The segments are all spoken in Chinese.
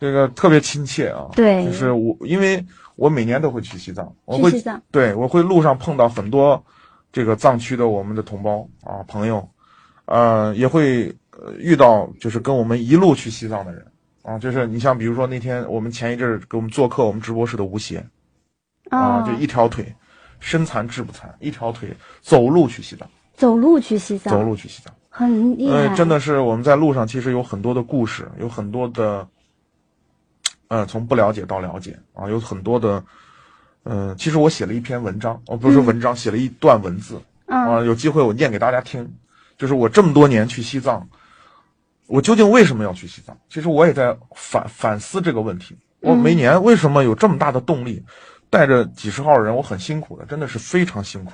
这个特别亲切啊。对。就是我，因为我每年都会去西藏，我会去西藏。对我会路上碰到很多这个藏区的我们的同胞啊朋友，呃，也会呃遇到就是跟我们一路去西藏的人啊，就是你像比如说那天我们前一阵儿给我们做客我们直播室的吴邪啊，哦。就一条腿，身残志不残，一条腿走路去西藏，走路去西藏，走路去西藏。很厉害，呃，真的是我们在路上其实有很多的故事，有很多的，呃，从不了解到了解啊，有很多的，嗯、其实我写了一篇文章，哦，不是文章，写了一段文字嗯。啊，有机会我念给大家听，就是我这么多年去西藏，我究竟为什么要去西藏？其实我也在反反思这个问题，我每年为什么有这么大的动力，带着几十号人，我很辛苦的，真的是非常辛苦，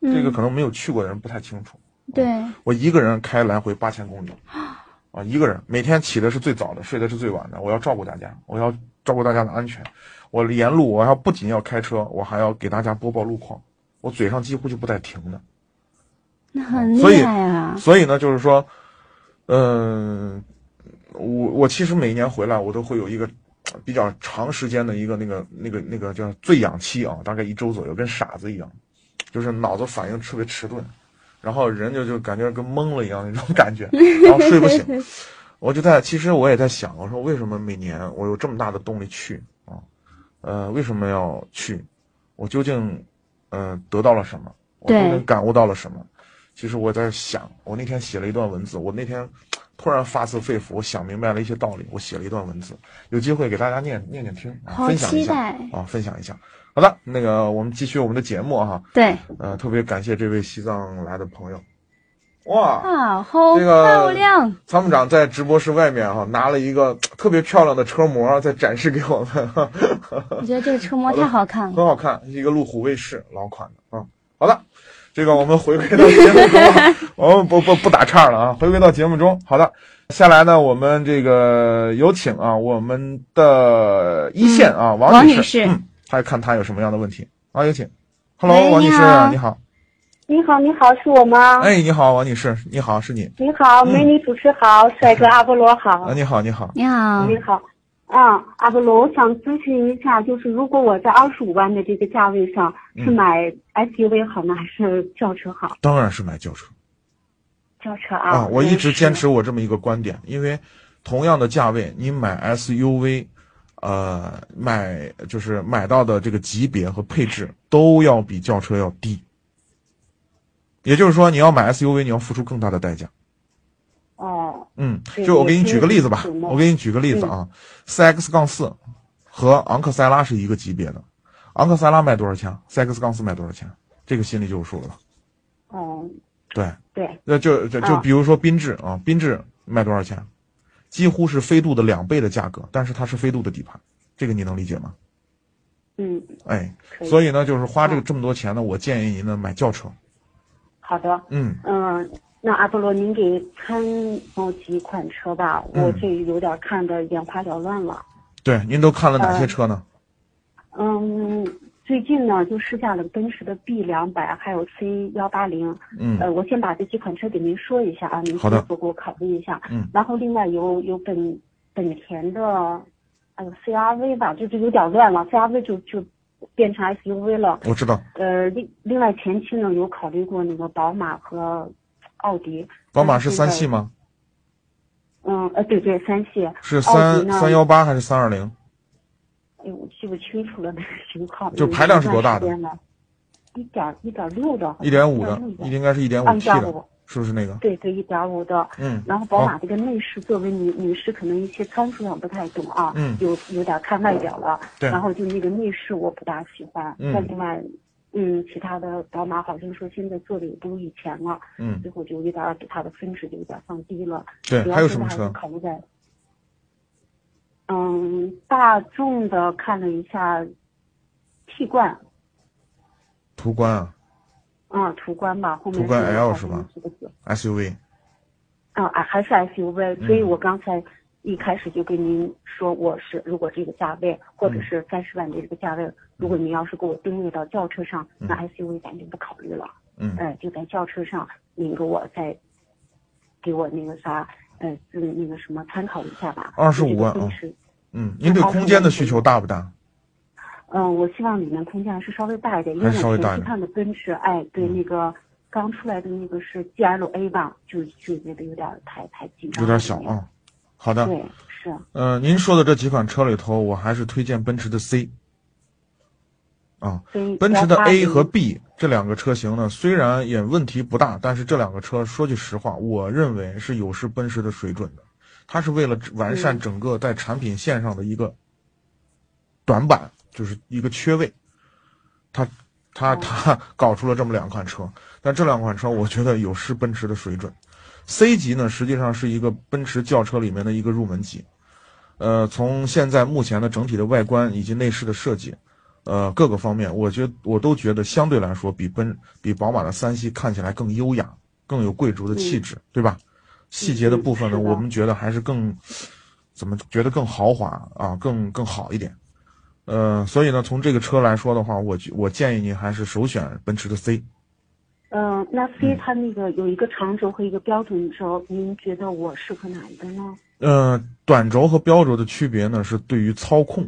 这个可能没有去过的人不太清楚。对，我一个人开来回八千公里，啊，一个人每天起的是最早的，睡的是最晚的。我要照顾大家，我要照顾大家的安全。我沿路我要不仅要开车，我还要给大家播报路况，我嘴上几乎就不带停的。那很厉害啊！所以呢，就是说，嗯、我我其实每年回来，我都会有一个呃比较长时间的一个那个那个那个叫醉氧期啊，大概一周左右，跟傻子一样，就是脑子反应特别迟钝，然后人就就感觉跟懵了一样那种感觉，然后睡不醒。我就在，其实我也在想，我说为什么每年我有这么大的动力去啊？呃，为什么要去？我究竟呃得到了什么？我究对竟感悟到了什么？其实我在想，我那天写了一段文字，我那天突然发自肺腑，我想明白了一些道理，我写了一段文字，有机会给大家念念念听，啊、分享一下啊，分享一下。好的，那个我们继续我们的节目哈、对呃，特别感谢这位西藏来的朋友，哇，啊，好这个漂亮！参谋长在直播室外面哈、拿了一个特别漂亮的车模在展示给我们，我觉得这个车模太好看了。很好看，一个路虎卫士老款的啊。好的，这个我们回归到节目中啊，我们不不不打岔了啊，回归到节目中。好的，下来呢，我们这个有请啊，我们的一线啊，王王女女士嗯，还看他有什么样的问题啊，有请。Hello，王女士，你好你好。你好，你好，是我吗？哎，你好，王女士，你好，是你。你好，美女主持好，帅哥阿波罗好啊，，你好，你好。你好，你好。啊，阿波罗，我想咨询一下，就是如果我在二十五万的这个价位上，是买 SUV 好呢，还是轿车好？当然是买轿车。轿车啊，啊，我一直坚持我这么一个观点，因为同样的价位，你买 SUV，呃，买就是买到的这个级别和配置都要比轿车要低。也就是说，你要买 SUV，你要付出更大的代价。哦，嗯，就我给你举个例子吧，我给你举个例子啊，CX 杠四和昂克赛拉是一个级别的，昂克赛拉卖多少钱？CX 杠四卖多少钱？这个心里就有数了。哦，对，对，那就就就啊比如说缤智啊，缤智卖多少钱？几乎是飞度的两倍的价格，但是它是飞度的底盘，这个你能理解吗？嗯，哎，以。所以呢，就是花这个啊这么多钱呢，我建议您呢买轿车。好的，嗯，嗯，那阿波罗，您给参谋几款车吧，我嗯这有点看的眼花缭乱了。对，您都看了哪些呃车呢？嗯，最近呢就试驾了奔驰的 B 两百，还有 C 幺八零。嗯呃，我先把这几款车给您说一下啊，您好的给我考虑一下。嗯然后另外有有本本田的，哎呦 CRV 吧，就就有点乱了，CRV 就就变成 SUV 了。我知道，呃，另另外前期呢有考虑过那个宝马和奥迪。宝马是三系吗？嗯，呃，对对，三系。是奥三三幺八还是三二零？哎呦，我记不清楚了那个型号。就排量是多大的一点一点六的，一点五的1.6，应该是一点啊五 T 的1.5，是不是那个？对对，一点五的。嗯，然后宝马这个内饰，作为女女士，可能一些参数上不太懂啊，嗯有有点看外表了。对然后就那个内饰我不大喜欢。嗯再另外，嗯，其他的宝马好像说现在做的也不如以前了，嗯，最后就有点儿给它的分值就有点放低了。对还有什么车？考虑在，嗯，大众的看了一下，T 冠，途观啊啊，途观吧，后面途观 L 是吧，SUV。啊，啊还是 SUV，所以嗯。我刚才一开始就跟您说，我是如果这个价位，或嗯。者是三十万的这个价位，如果您要是给我定位到轿车上，嗯。那 SUV 咱就不考虑了，嗯。呃，就在轿车上，您给我再给我那个啥，呃，嗯，那个什么参考一下吧。二十五万啊嗯，您对空间的需求大不大？嗯，我希望里面空间还是稍微大一点，因为我前期看的奔驰，哎，对那个刚出来的那个是 GLA 吧，就就觉得有点太太紧张，有点小啊。好的，对，是。嗯，您说的这几款车里头，我还是推荐奔驰的 C。啊，奔驰的 A 和 B 这两个车型呢，虽然也问题不大，但是这两个车说句实话，我认为是有失奔驰的水准的。它是为了完善整个在产品线上的一个短板，就是一个缺位，它它 它搞出了这么两款车，但这两款车我觉得有失奔驰的水准。C 级呢，实际上是一个奔驰轿车里面的一个入门级，呃，从现在目前的整体的外观以及内饰的设计。呃，各个方面，我觉我都觉得相对来说比奔比宝马的三系看起来更优雅，更有贵族的气质，对吧？细节的部分呢，我们觉得还是更怎么觉得更豪华啊，更更好一点。呃，所以呢，从这个车来说的话，我我建议你还是首选奔驰的 C。嗯，那 C 它那个有一个长轴和一个标准轴，您觉得我适合哪一个呢？呃，短轴和标轴的区别呢，是对于操控。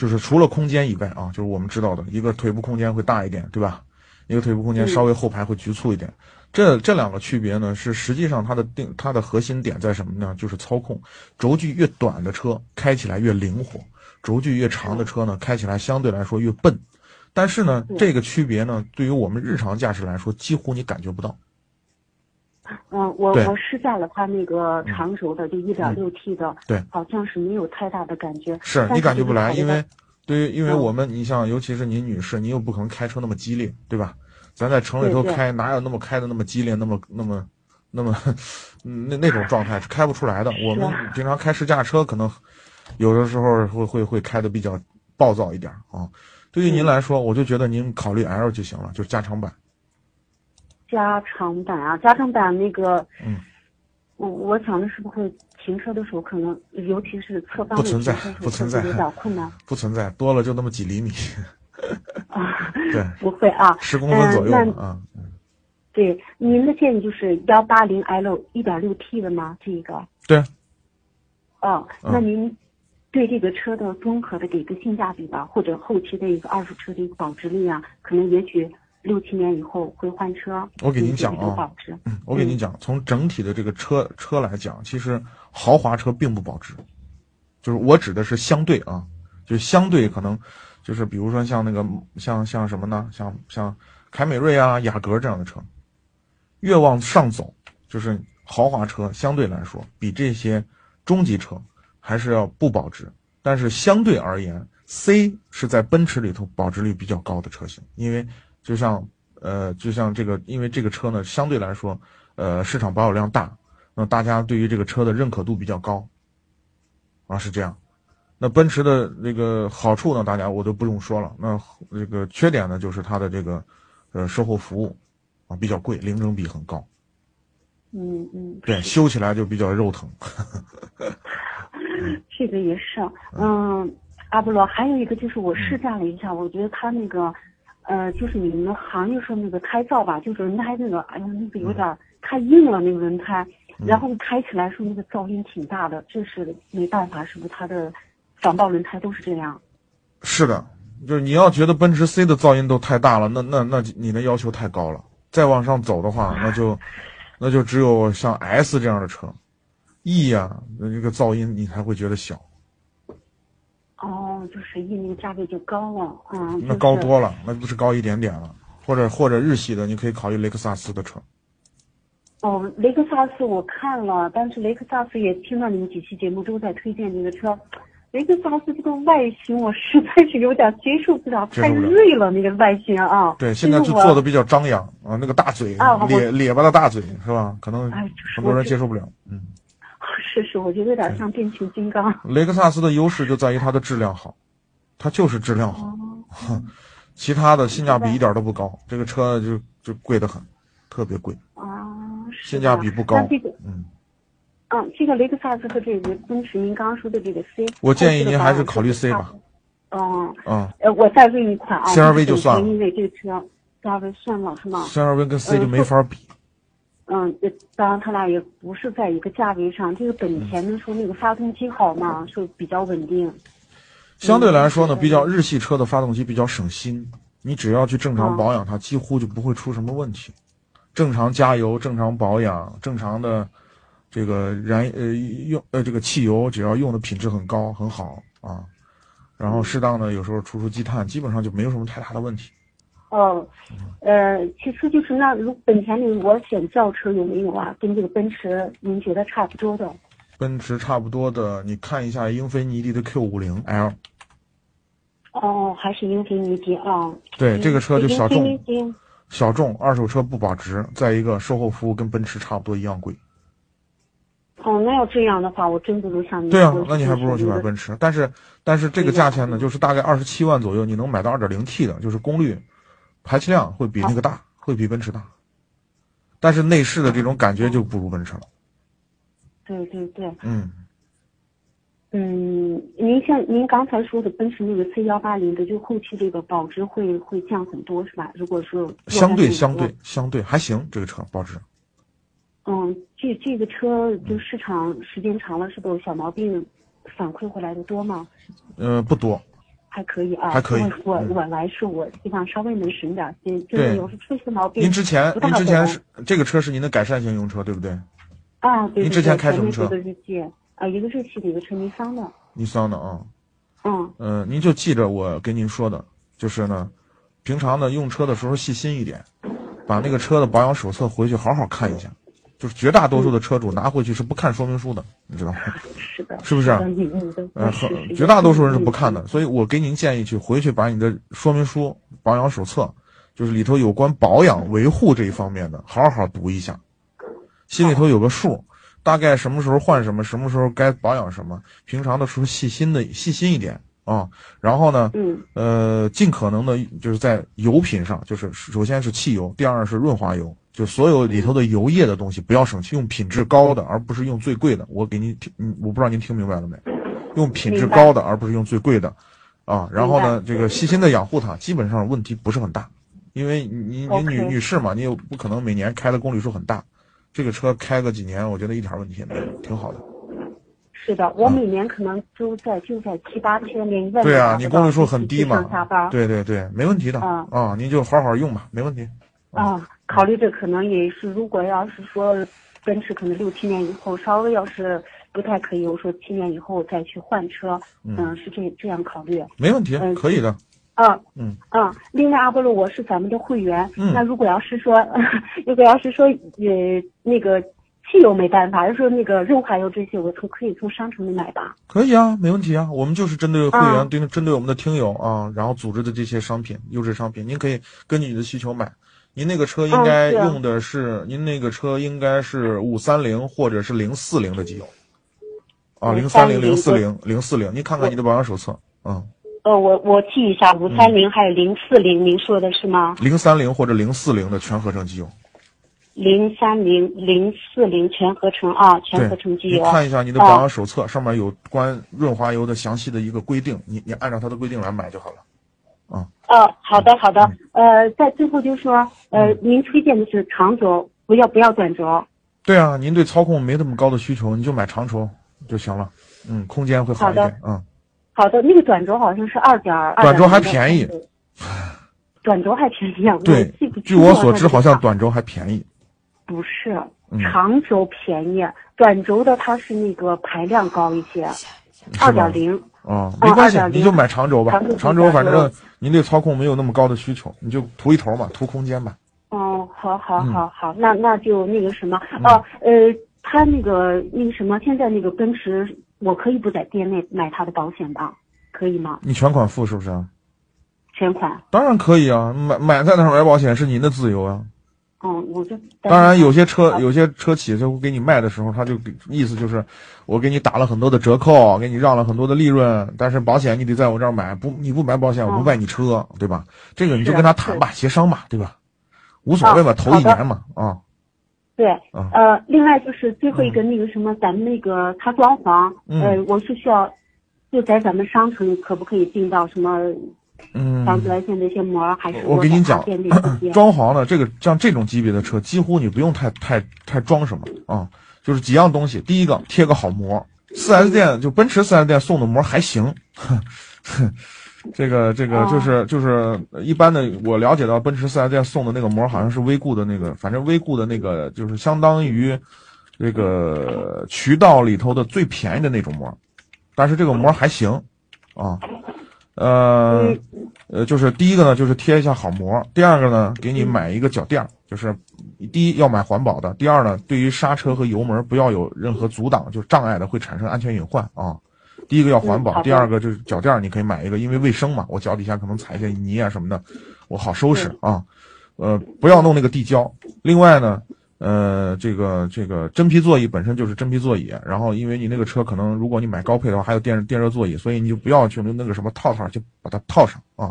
就是除了空间以外啊，就是我们知道的一个腿部空间会大一点，对吧？一个腿部空间稍微后排会局促一点。这这两个区别呢，是实际上它的定它的核心点在什么呢？就是操控。轴距越短的车开起来越灵活，轴距越长的车呢开起来相对来说越笨。但是呢，这个区别呢，对于我们日常驾驶来说，几乎你感觉不到。嗯，我我试驾了它那个长轴的，就一点六 T 的，对，好像是没有太大的感觉。是你感觉不来，因为对于因为我们，你像尤其是您女士，您又不可能开车那么激烈，对吧？咱在城里头开，哪有那么开的那么激烈，那么那么那么那那种状态是开不出来的。我们平常开试驾车，可能有的时候会会会开的比较暴躁一点啊。对于您来说，我就觉得您考虑 L 就行了，就是加长版。加长版啊，加长版那个，嗯，我我想的是不会停车的时候可能，尤其是侧方不存在，不存在，有点困难，不存在，多了就那么几厘米，啊，对，不会啊，十公分左右啊，对，您的建议就是幺八零 L 一点六 T 的吗？这个，对，哦，那您对这个车的综合的给个性价比吧，或者后期的一个二手车的一个保值率啊，可能也许。六七年以后会换车，我给您讲啊，嗯，我给您讲，从整体的这个车车来讲，其实豪华车并不保值，就是我指的是相对啊，就是相对可能，就是比如说像那个像像什么呢？像像凯美瑞啊、雅阁这样的车，越往上走，就是豪华车相对来说比这些中级车还是要不保值，但是相对而言，C 是在奔驰里头保值率比较高的车型，因为。就像，呃，就像这个，因为这个车呢，相对来说，呃，市场保有量大，那大家对于这个车的认可度比较高，啊，是这样。那奔驰的这个好处呢，大家我都不用说了。那这个缺点呢，就是它的这个，呃，售后服务，啊，比较贵，零整比很高。嗯嗯。对，修起来就比较肉疼。这个也是，嗯，阿波罗，还有一个就是我试驾了一下，我觉得它那个。呃，就是你们行业说那个胎噪吧，就是轮胎那个，哎呀，那个有点太硬了，那个轮胎，然后开起来说那个噪音挺大的，这是没办法，是不是它的防爆轮胎都是这样？是的，就是你要觉得奔驰 C 的噪音都太大了，那那那你的要求太高了。再往上走的话，那就 那就只有像 S 这样的车，E 呀，那这个噪音你才会觉得小。哦，就是一那个价位就高了，嗯，那高多了，那不是高一点点了，或者或者日系的，你可以考虑雷克萨斯的车。哦，雷克萨斯我看了，但是雷克萨斯也听到你们几期节目都在推荐这个车，雷克萨斯这个外形我实在是有点接受不了，太锐了那个外形啊。对，现在就做的比较张扬啊，那个大嘴，咧咧巴的大嘴是吧？可能很多人接受不了，嗯。是是，我觉得有点像变形金刚。雷克萨斯的优势就在于它的质量好，它就是质量好，其他的性价比一点都不高。这个车就就贵得很，特别贵啊，性价比不高。这个，嗯，嗯，这个雷克萨斯和这个奔驰，您刚刚说的这个 C，我建议您还是考虑 C 吧。嗯嗯，呃，我再问一款啊，CRV 就算了，因为这个车 CRV 算了是吗？CRV 跟 C 就没法比。嗯，呃当然他俩也不是在一个价位上。这个本田的说那个发动机好嘛，说比较稳定。相对来说呢，嗯比较日系车的发动机比较省心，你只要去正常哦保养它，几乎就不会出什么问题。正常加油、正常保养、正常的这个燃呃用呃这个汽油，只要用的品质很高很好啊，然后适当的有时候除除积碳，基本上就没有什么太大的问题。哦，呃，其次就是那如本田里我选轿车有没有啊？跟这个奔驰您觉得差不多的？奔驰差不多的，你看一下英菲尼迪的 Q 五零 L，哦，还是英菲尼迪啊？对，这个车就小众，小众，二手车不保值，再一个售后服务跟奔驰差不多一样贵。哦，那要这样的话，我真不如像您对啊，那你还不如去买奔驰。但是，但是这个价钱呢，就是大概二十七万左右，你能买到二点零 T 的，就是功率、排气量会比那个大，会比奔驰大。但是内饰的这种感觉就不如奔驰了。对对对，嗯，嗯，您像您刚才说的奔驰那个 C 幺八零的，就后期这个保值会会降很多是吧？如果说相对相对相对还行，这个车保值。嗯，这这个车就市场时间长了，是不是有小毛病反馈回来的多吗？呃，不多。还可以啊，还可以我嗯我来是，我希望稍微能省点心，真对的有时出些毛病。您之前您之前是这个车是您的改善型用车，对不对？啊，对对您之前开什么车日系啊，一个日系的，一个车尼桑的，尼桑的啊。嗯嗯，您就记着我跟您说的，就是呢，平常呢用车的时候细心一点，把那个车的保养手册回去好好看一下。就是绝大多数的车主拿回去是不看说明书的，你知道吗？是的，是不是？啊嗯绝大多数人是不看的，所以我给您建议去回去把你的说明书、保养手册，就是里头有关保养维护这一方面的，好好读一下，心里头有个数，大概什么时候换什么，什么时候该保养什么，平常的时候细心的细心一点啊。然后呢，嗯呃，尽可能的就是在油品上，就是首先是汽油，第二是润滑油，就所有里头的油液的东西不要省气，用品质高的，而不是用最贵的。我给您听，嗯我不知道您听明白了没？用品质高的，而不是用最贵的，啊，然后呢，这个细心的养护它，基本上问题不是很大，因为你你女女士嘛，你又不可能每年开的公里数很大，这个车开个几年，我觉得一点问题也没有，挺好的。是的，我每年可能都在就在七八千连一万嗯对啊，你公里数很低嘛。上下班，对对对，没问题的。啊啊，您就好好用吧，没问题。啊，考虑着可能也是，如果要是说奔驰可能六七年以后稍微要是不太可以，我说七年以后再去换车，嗯，是这这样考虑。没问题，嗯可以的。啊，嗯。啊，另外阿波罗我是咱们的会员，嗯。那如果要是说，如果要是说呃那个汽油没办法，就说那个润滑油这些，我从可以从商城里买吧。可以啊，没问题啊。我们就是针对会啊员，针、针对我们的听友啊，然后组织的这些商品，优质商品，您可以根据你的需求买。您那个车应该用的是，您那个车应该是五三零或者是零四零的机油。啊，零三零、零四零、零四零，您看看你的保养手册，嗯，呃，我我记一下，五三零还有零四零，您说的是吗？零三零或者零四零的全合成机油。零三零零四零全合成啊，全合成，机你油。看一下你的保养手册，上面有关润滑油的详细的一个规定，你你按照它的规定来买就好了。哦，好的好的，呃，在最后就说，呃，您推荐的是长轴，不要不要短轴。对啊，您对操控没那么高的需求，你就买长轴就行了。嗯，空间会好一点。嗯，好的，那个短轴好像是二点二。短轴还便宜。短轴还便宜啊？对据我所知，好像短轴还便宜。不是嗯长轴便宜，短轴的它是那个排量高一些，二点？零。啊，没关系，2.0你就买长轴吧长轴。反正您对操控没有那么高的需求，你就图一头嘛，图空间吧。哦，好好嗯好好，那那就那个什么哦，呃，他那个那个什么，现在那个奔驰，我可以不在店内买他的保险吧？可以吗？你全款付是不是啊？全款？当然可以啊，买买在哪儿买保险是您的自由啊。嗯，我就当然，有些车有些车企就给你卖的时候，他就给意思就是，我给你打了很多的折扣，给你让了很多的利润，但是保险你得在我这儿买，不你不买保险，我不嗯。卖你车，对吧？这个你就跟他谈吧，协商吧，对吧？无所谓吧，啊头一年嘛，啊，对，啊。呃，另外就是最后一个那个什么，咱们那个他装潢，嗯。呃，我是需要就在咱们商城里可不可以订到什么嗯，防紫外线这些膜，还是我给你讲装潢的这个像这种级别的车，几乎你不用太太太装什么啊，就是几样东西。第一个贴个好膜，四 S 店就奔驰四 S 店送的膜还行，这个这个哦。就是就是一般的，我了解到奔驰四 S 店送的那个膜好像是威固的那个，反正威固的那个就是相当于这个渠道里头的最便宜的那种膜，但是这个膜还行啊，呃，呃就是第一个呢，就是贴一下好膜；第二个呢，给你买一个脚垫儿，就是第一要买环保的，第二呢，对于刹车和油门不要有任何阻挡，就是障碍的，会产生安全隐患啊。第一个要环保，第二个就是脚垫儿，你可以买一个，因为卫生嘛，我脚底下可能踩一些泥啊什么的，我好收拾啊。呃，不要弄那个地胶。另外呢，呃，这个这个真皮座椅本身就是真皮座椅，然后因为你那个车可能如果你买高配的话，还有电电热座椅，所以你就不要去那个什么套套，就把它套上啊。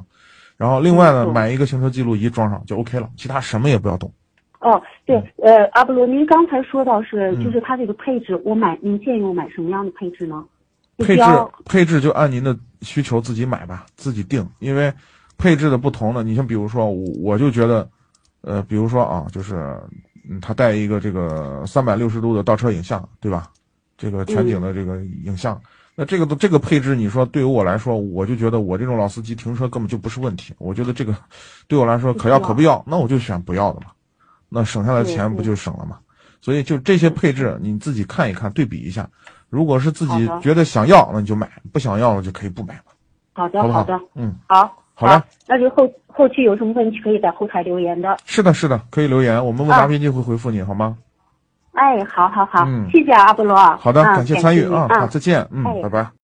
然后另外呢，嗯买一个行车记录仪装上就 OK 了，其他什么也不要动。哦，对，呃，阿波罗，您刚才说到是，嗯就是它这个配置，我买，您建议我买什么样的配置呢？配置配置就按您的需求自己买吧，自己定。因为配置的不同呢，你像比如说我我就觉得，呃，比如说啊，就是嗯，它带一个这个三百六十度的倒车影像，对吧？这个全景的这个影像，那这个这个配置，你说对于我来说，我就觉得我这种老司机停车根本就不是问题。我觉得这个对我来说可要可不要，那我就选不要的嘛，那省下来的钱不就省了嘛？所以就这些配置你自己看一看，对比一下。如果是自己觉得想要，那你就买；不想要了就可以不买嘛，好的，好？的，嗯，好，好了，那就后后期有什么问题可以在后台留言的。是的，是的，可以留言，我们问啊答编辑会回复你，好吗？哎，好好好，嗯谢谢阿波罗。好的，啊感谢参与啊，啊好，再见，嗯，哎拜拜。